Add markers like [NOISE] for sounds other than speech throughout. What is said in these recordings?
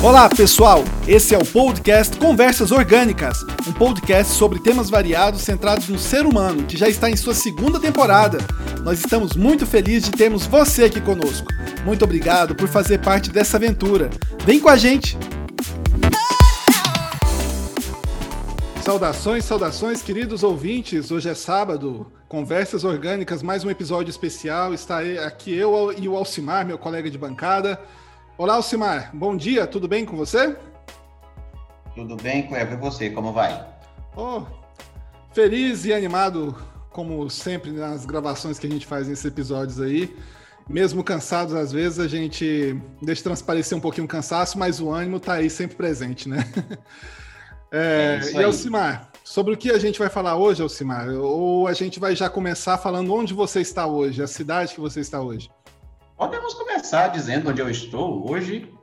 Olá, pessoal! Esse é o podcast Conversas Orgânicas, um podcast sobre temas variados centrados no ser humano, que já está em sua segunda temporada. Nós estamos muito felizes de termos você aqui conosco. Muito obrigado por fazer parte dessa aventura. Vem com a gente! Saudações, saudações, queridos ouvintes. Hoje é sábado, Conversas Orgânicas, mais um episódio especial. Está aqui eu e o Alcimar, meu colega de bancada. Olá, Alcimar. Bom dia, tudo bem com você? Tudo bem, Cleber. E você, como vai? Oh, feliz e animado, como sempre nas gravações que a gente faz nesses episódios aí. Mesmo cansados, às vezes, a gente deixa transparecer um pouquinho o cansaço, mas o ânimo está aí sempre presente, né? [LAUGHS] É, é e Alcimar, sobre o que a gente vai falar hoje, Alcimar? Ou a gente vai já começar falando onde você está hoje, a cidade que você está hoje? Podemos começar dizendo onde eu estou. Hoje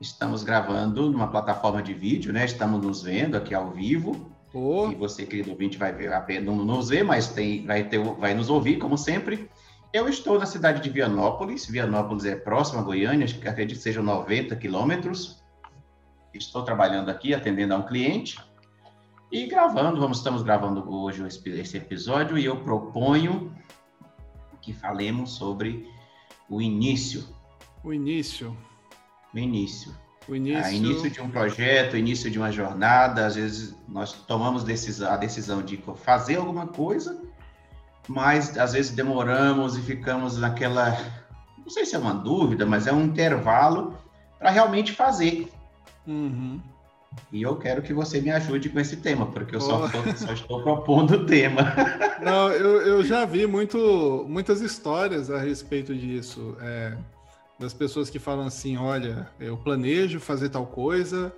estamos gravando numa plataforma de vídeo, né? Estamos nos vendo aqui ao vivo. Oh. E você, querido ouvinte, vai ver apenas não nos ver, mas tem, vai, ter, vai nos ouvir, como sempre. Eu estou na cidade de Vianópolis. Vianópolis é próxima a Goiânia, acho que acredito que sejam 90 quilômetros. Estou trabalhando aqui, atendendo a um cliente e gravando. Vamos, estamos gravando hoje esse episódio e eu proponho que falemos sobre o início. O início. O início. O início... Ah, início de um projeto, início de uma jornada. Às vezes nós tomamos decisão, a decisão de fazer alguma coisa, mas às vezes demoramos e ficamos naquela, não sei se é uma dúvida, mas é um intervalo para realmente fazer. Uhum. E eu quero que você me ajude com esse tema, porque eu só, tô, só estou propondo o tema. [LAUGHS] Não, eu, eu já vi muito, muitas histórias a respeito disso. É, das pessoas que falam assim: olha, eu planejo fazer tal coisa.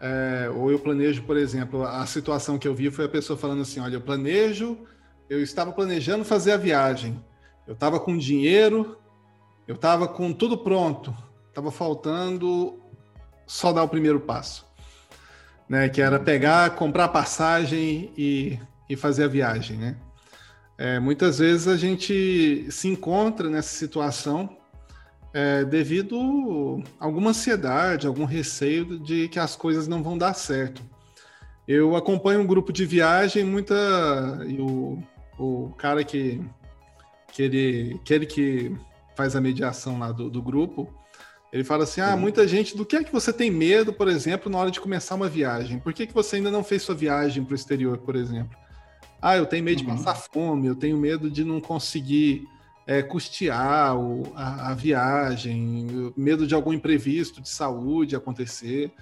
É, ou eu planejo, por exemplo, a situação que eu vi foi a pessoa falando assim: olha, eu planejo, eu estava planejando fazer a viagem, eu estava com dinheiro, eu estava com tudo pronto, estava faltando só dar o primeiro passo né? Que era pegar, comprar passagem e, e fazer a viagem, né? É, muitas vezes a gente se encontra nessa situação é, devido a alguma ansiedade, algum receio de que as coisas não vão dar certo. Eu acompanho um grupo de viagem, muita e o, o cara que que ele, que ele que faz a mediação lá do, do grupo, ele fala assim: ah, muita gente, do que é que você tem medo, por exemplo, na hora de começar uma viagem? Por que, que você ainda não fez sua viagem para o exterior, por exemplo? Ah, eu tenho medo uhum. de passar fome, eu tenho medo de não conseguir é, custear o, a, a, viagem, medo de algum imprevisto de saúde acontecer.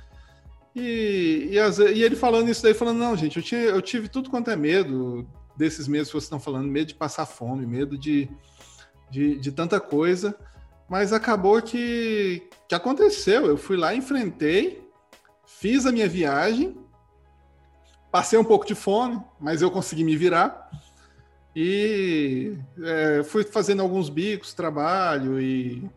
E, e, as, e, ele falando isso daí, falando, não, gente, eu, tinha, eu tive tudo quanto é medo desses medos que vocês estão falando, medo de passar fome, medo de, de, de tanta coisa. Mas acabou que, que aconteceu. Eu fui lá, enfrentei, fiz a minha viagem, passei um pouco de fome, mas eu consegui me virar. E é, fui fazendo alguns bicos, trabalho, e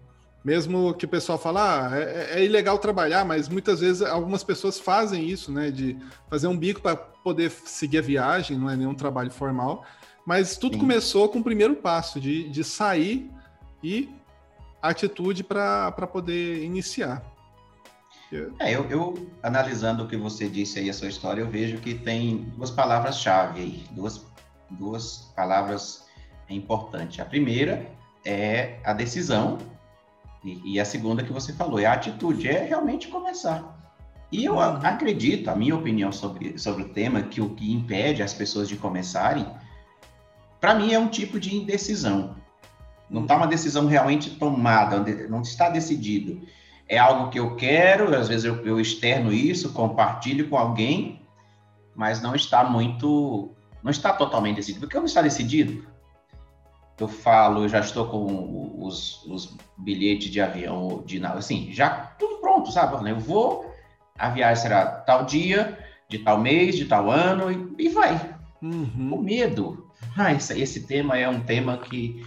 mesmo que o pessoal fala, ah, é, é ilegal trabalhar, mas muitas vezes algumas pessoas fazem isso, né? De fazer um bico para poder seguir a viagem, não é nenhum trabalho formal. Mas tudo Sim. começou com o primeiro passo, de, de sair e atitude para poder iniciar. É, eu, eu, analisando o que você disse aí, a sua história, eu vejo que tem duas palavras-chave aí, duas, duas palavras importantes. A primeira é a decisão, e, e, a segunda que você falou é a atitude, é realmente começar. E eu uhum. acredito, a minha opinião sobre, sobre o tema, que o que impede as pessoas de começarem, para mim é um tipo de indecisão. Não está uma decisão realmente tomada, não está decidido. É algo que eu quero, às vezes eu, eu externo isso, compartilho com alguém, mas não está muito, não está totalmente decidido. Por que não está decidido? Eu falo, eu já estou com os, os bilhetes de avião, de assim, já tudo pronto, sabe? Eu vou, a viagem será tal dia, de tal mês, de tal ano, e, e vai. Uhum. O medo. Ah, esse, esse tema é um tema que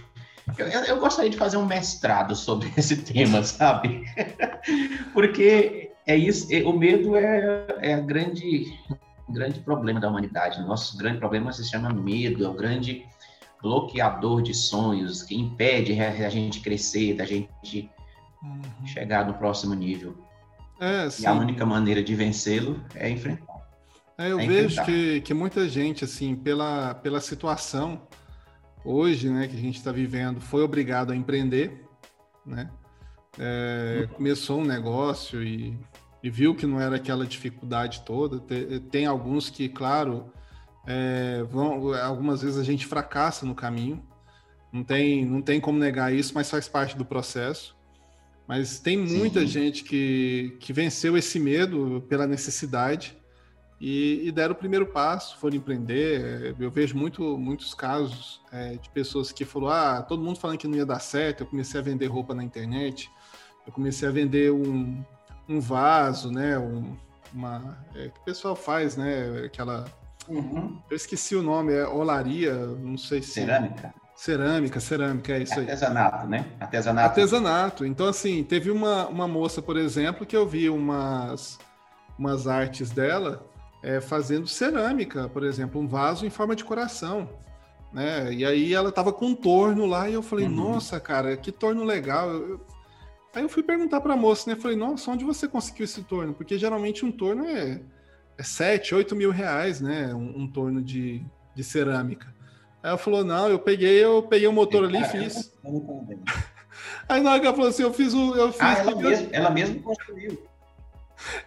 eu, eu, gostaria de fazer um mestrado sobre [LAUGHS] esse tema, sabe? Porque é isso, o medo é, é a grande, grande problema da humanidade. Nosso grande problema se chama medo, é o grande bloqueador de sonhos que impede a gente crescer, da gente uhum. chegar no próximo nível. É, e a única maneira de vencê-lo é enfrentar. É, eu é vejo que, que muita gente, assim, pela, pela situação hoje, né, que a gente está vivendo, foi obrigado a empreender, né? É, uhum. Começou um negócio e, e, viu que não era aquela dificuldade toda. Tem, tem alguns que, claro, é, vão, algumas vezes a gente fracassa no caminho. Não tem, não tem como negar isso, mas faz parte do processo. Mas tem muita Sim. gente que, que venceu esse medo pela necessidade e, e, deram o primeiro passo, foram empreender. Eu vejo muito, muitos casos é, de pessoas que falaram: ah, todo mundo falando que não ia dar certo. Eu comecei a vender roupa na internet, eu comecei a vender um, um vaso, né? Um, uma, é, que o pessoal faz, né? Aquela. Uhum. Eu esqueci o nome, é olaria, não sei se. Cerâmica. Cerâmica, cerâmica, é isso aí. Artesanato, né? Artesanato. Artesanato. Então, assim, teve uma, uma moça, por exemplo, que eu vi umas, umas artes dela é, fazendo cerâmica, por exemplo, um vaso em forma de coração. Né? E aí ela tava com um torno lá e eu falei, uhum. nossa, cara, que torno legal. Eu, Aí eu fui perguntar para a moça, né? Falei, nossa, onde você conseguiu esse torno? Porque geralmente um torno é, é 7, 8 mil reais, né? Um, um torno de, de cerâmica. Aí ela falou, não, eu peguei, eu peguei o motor ali e fiz. [LAUGHS] Aí na hora que ela falou assim, eu fiz o. Eu fiz ah, ela, mesmo, ela mesmo construiu.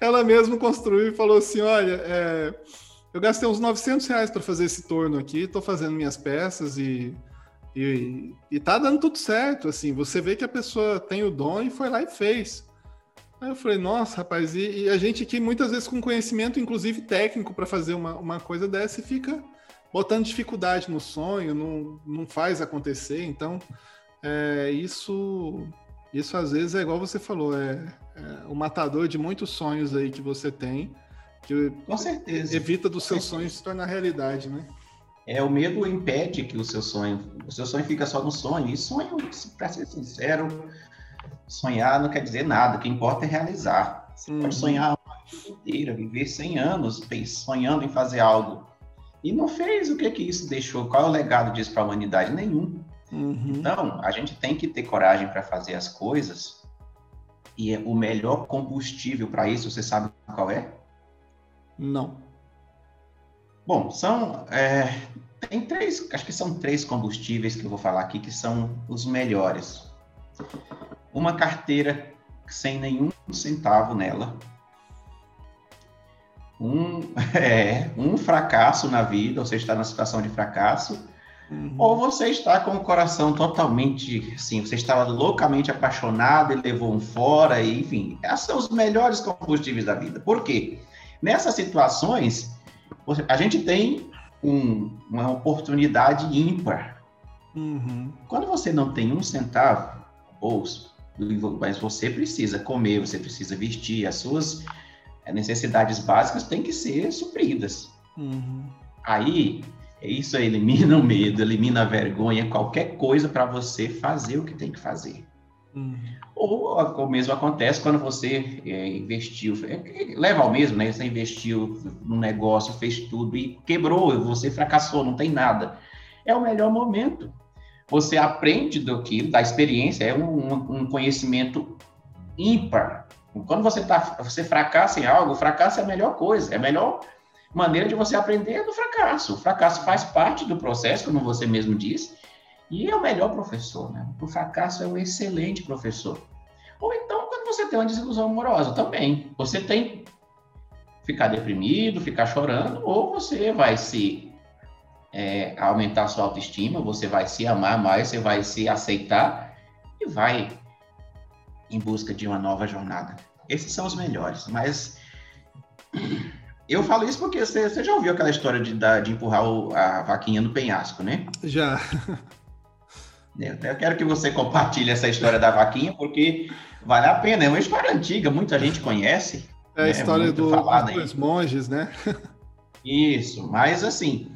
Ela mesmo construiu e falou assim: olha, é, eu gastei uns 900 reais para fazer esse torno aqui, estou fazendo minhas peças e e, e tá dando tudo certo, assim, você vê que a pessoa tem o dom e foi lá e fez. Aí eu falei, nossa, rapaz, e, e a gente aqui muitas vezes com conhecimento, inclusive técnico, para fazer uma, uma coisa dessa e fica botando dificuldade no sonho, não, não faz acontecer. Então, é, isso, isso às vezes é igual você falou, é, é o matador de muitos sonhos aí que você tem, que com certeza. evita dos seus sonhos se tornar realidade, né? É, o medo impede que o seu sonho, o seu sonho fica só no sonho. E sonho, para ser sincero, sonhar não quer dizer nada. O que importa é realizar. Você uhum. pode sonhar uma vida inteira, viver 100 anos sonhando em fazer algo. E não fez o que que isso deixou? Qual é o legado disso para a humanidade? Nenhum. Uhum. Então, a gente tem que ter coragem para fazer as coisas. E o melhor combustível para isso, você sabe qual é? Não. Bom, são é, tem três, acho que são três combustíveis que eu vou falar aqui que são os melhores. Uma carteira sem nenhum centavo nela, um, [LAUGHS] é, um fracasso na vida, ou você está na situação de fracasso, uhum. ou você está com o coração totalmente, assim, você estava loucamente apaixonado e levou um fora, e, enfim, esses são os melhores combustíveis da vida. Por quê? Nessas situações, a gente tem um, uma oportunidade ímpar. Uhum. Quando você não tem um centavo no bolso, mas você precisa comer, você precisa vestir, as suas eh, necessidades básicas têm que ser supridas. Uhum. Aí, isso elimina o medo, elimina a vergonha, qualquer coisa para você fazer o que tem que fazer. Uhum. Ou o mesmo acontece quando você é, investiu, é, leva ao mesmo, né? Você investiu no negócio, fez tudo e quebrou, você fracassou, não tem nada. É o melhor momento. Você aprende do que, da experiência, é um, um conhecimento ímpar. Quando você, tá, você fracassa em algo, fracasso é a melhor coisa, é melhor maneira de você aprender do fracasso. O fracasso faz parte do processo, como você mesmo disse, e é o melhor professor, né? O fracasso é um excelente professor. Ou então, quando você tem uma desilusão amorosa, também. Você tem ficar deprimido, ficar chorando, ou você vai se é, aumentar sua autoestima, você vai se amar mais, você vai se aceitar e vai em busca de uma nova jornada. Esses são os melhores, mas eu falo isso porque você, já ouviu aquela história de, de empurrar o, a vaquinha no penhasco, né? Já. Eu quero que você compartilhe essa história da vaquinha, porque vale a pena. É uma história antiga, muita gente conhece. É a né? história do, dos monges, né? Isso, mas assim,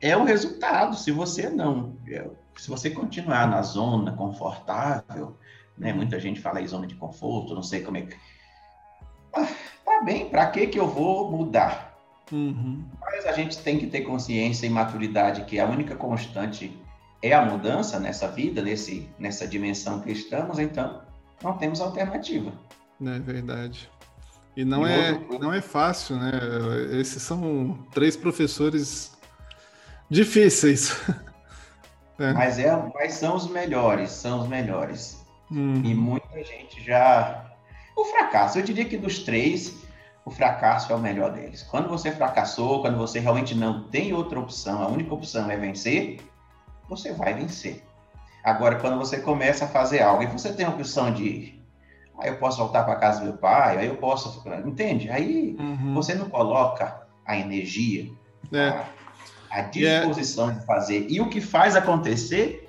é o resultado. Se você não, se você continuar na zona confortável, né? Muita gente fala em zona de conforto, não sei como é que. Ah, tá bem, para que que eu vou mudar? Uhum. Mas a gente tem que ter consciência e maturidade que a única constante é a mudança nessa vida, nesse, nessa dimensão que estamos, então não temos alternativa. É verdade. E não, e é, outro... não é fácil, né? Esses são três professores difíceis. [LAUGHS] é. Mas, é, mas são os melhores, são os melhores. Hum. E muita gente já. O fracasso, eu diria que dos três, o fracasso é o melhor deles. Quando você fracassou, quando você realmente não tem outra opção, a única opção é vencer, você vai vencer. Agora, quando você começa a fazer algo e você tem a opção de aí eu posso voltar para casa do meu pai, aí eu posso, entende? Aí uhum. você não coloca a energia, é. a, a, é disposição é. de fazer. E o que faz acontecer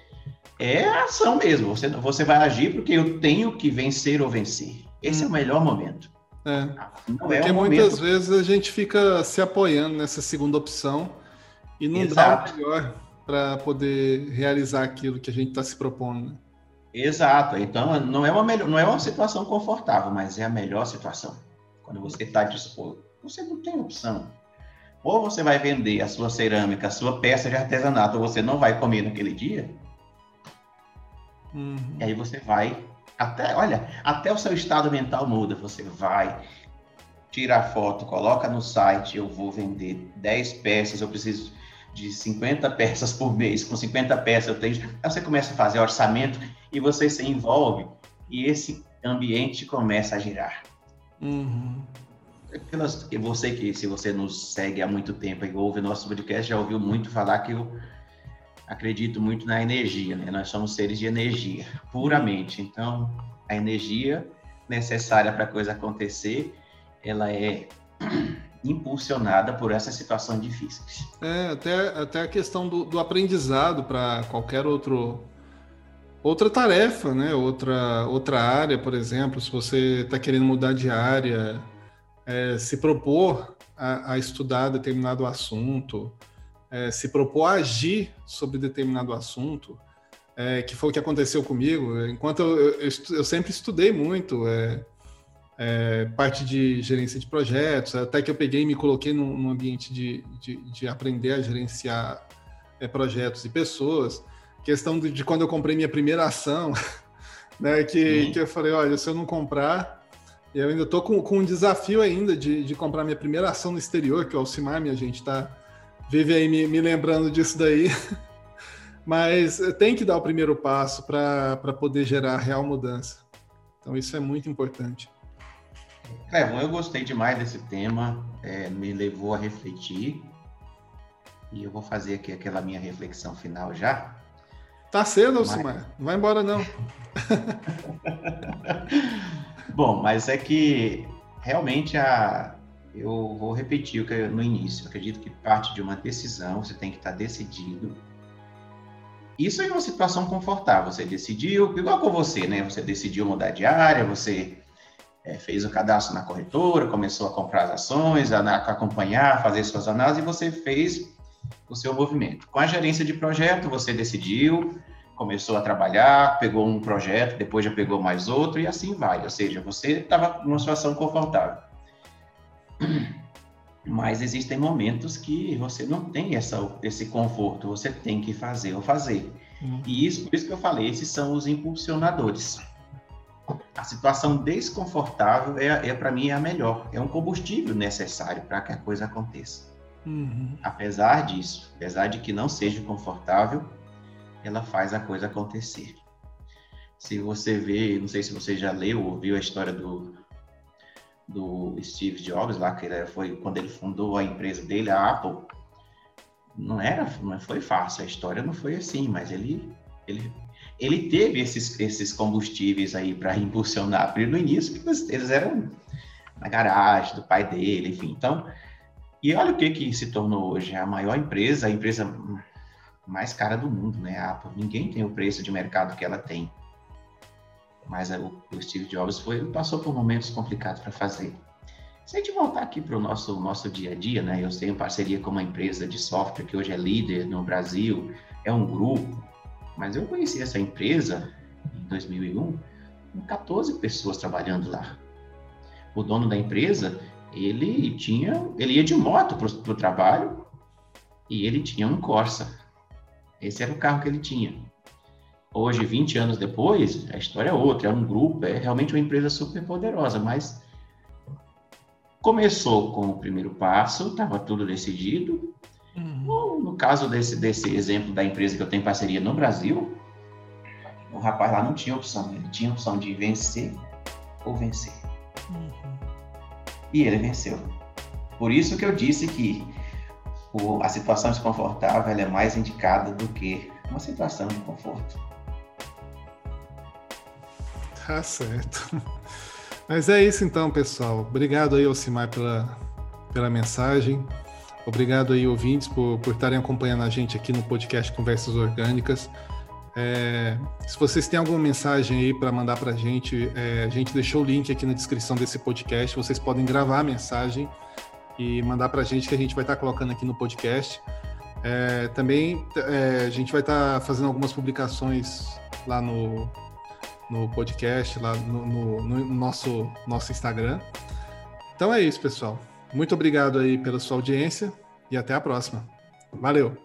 é a ação mesmo. Você, você vai agir porque eu tenho que vencer ou vencer. Esse hum. é o uhum. melhor momento. É. Não é porque muitas vezes a gente fica se apoiando nessa segunda opção e não Exato. dá o melhor para poder realizar aquilo que a gente está se propondo. Né? Exato. Então, não é, uma melhor, não é uma situação confortável, mas é a melhor situação. Quando você está disposto. Você não tem opção. Ou você vai vender a sua cerâmica, a sua peça de artesanato, ou você não vai comer naquele dia. Uhum. E aí você vai. Até, olha, até o seu estado mental muda. Você vai, tira a foto, coloca no site, eu vou vender 10 peças, eu preciso de 50 peças por mês, com 50 peças eu tenho. Aí você começa a fazer orçamento e você se envolve e esse ambiente começa a girar. Uhum. É você que, se você nos segue há muito tempo e ouve nosso podcast, já ouviu muito falar que eu acredito muito na energia, né? Nós somos seres de energia, puramente. Então, a energia necessária para a coisa acontecer, ela é [CLEARS THROAT] impulsionada por essa situação difícil. É, até, até a questão do, do aprendizado para qualquer outro outra tarefa, né? Outra, outra área, por exemplo, se você está querendo mudar de área, é, se propor a, a, estudar determinado assunto, é, se propor a agir sobre determinado assunto, é, que foi o que aconteceu comigo. Enquanto eu, eu, eu sempre estudei muito, é, é, parte de gerência de projetos, até que eu peguei e me coloquei num, num ambiente de, de, de, aprender a gerenciar é, projetos e pessoas. Questão de, de, quando eu comprei minha primeira ação, [LAUGHS] né, que, que eu falei, olha, se eu não comprar, eu ainda estou com, com um desafio ainda de, de comprar minha primeira ação no exterior, que o Alcimar, minha gente, tá, vive aí me, me lembrando disso daí. [LAUGHS] Mas tem que dar o primeiro passo para poder gerar real mudança. Então, isso é muito importante. Clevon, eu gostei demais desse tema, é, me levou a refletir. E eu vou fazer aqui aquela minha reflexão final já. Tá cedo, Alcimar. Mas... Não vai embora, não. [LAUGHS] Bom, mas é que realmente a... eu vou repetir o que eu, no início. Eu acredito que parte de uma decisão, você tem que estar decidido. Isso é uma situação confortável. Você decidiu, igual com você, né? Você decidiu mudar de área, você é, fez o cadastro na corretora, começou a comprar as ações, a, a acompanhar, fazer suas análises, e você fez o seu movimento. Com a gerência de projeto, você decidiu, começou a trabalhar, pegou um projeto, depois já pegou mais outro, e assim vai. Ou seja, você estava numa situação confortável. [CLEARS THROAT] Mas existem momentos que você não tem essa, esse conforto, você tem que fazer ou fazer. Uhum. E isso, por isso que eu falei, esses são os impulsionadores a situação desconfortável é, é para mim é a melhor. É um combustível necessário para que a coisa aconteça. Uhum. Apesar disso, apesar de que não seja confortável, ela faz a coisa acontecer. Se você vê, não sei se você já leu ou viu a história do, do Steve Jobs lá, que ele foi quando ele fundou a empresa dele, a Apple. Não era, não foi fácil, a história não foi assim, mas ele ele ele teve esses, esses combustíveis aí para [LAUGHS] impulsionar. Porque no início eles eram na garagem do pai dele, enfim. Então, e olha o que que se tornou hoje a maior empresa, a empresa mais cara do mundo, né? A Apple. Ninguém tem o preço de mercado que ela tem. Mas o, o Steve Jobs foi, passou por momentos complicados para fazer. Se a gente voltar aqui para o nosso, nosso dia a dia, né? Eu tenho parceria com uma empresa de software que hoje é líder no Brasil, é um grupo, mas eu conheci essa empresa em 2001 com 14 pessoas trabalhando lá. O dono da empresa, ele tinha, ele ia de moto para o trabalho e ele tinha um Corsa. Esse era o carro que ele tinha. Hoje, 20 anos depois, a história é outra, é um grupo, é realmente uma empresa super poderosa, mas começou com o primeiro passo, estava tudo decidido. Uhum. No caso desse, desse exemplo da empresa que eu tenho parceria no Brasil, o rapaz lá não tinha opção, ele tinha opção de vencer ou vencer. Uhum. E ele venceu. Por isso que eu disse que o, a situação desconfortável é mais indicada do que uma situação de conforto. Tá certo. [LAUGHS] Mas é isso então, pessoal. Obrigado aí, Osimar, pela, pela mensagem. Obrigado aí, ouvintes, por, por estarem acompanhando a gente aqui no podcast Conversas Orgânicas. É, se vocês têm alguma mensagem aí para mandar para a gente, é, a gente deixou o link aqui na descrição desse podcast. Vocês podem gravar a mensagem e mandar para a gente que a gente vai estar tá colocando aqui no podcast. É, também é, a gente vai estar tá fazendo algumas publicações lá no, no podcast, lá no, no, no, nosso, nosso Instagram. Então é isso, pessoal. Muito obrigado aí pela sua audiência e até a próxima. Valeu!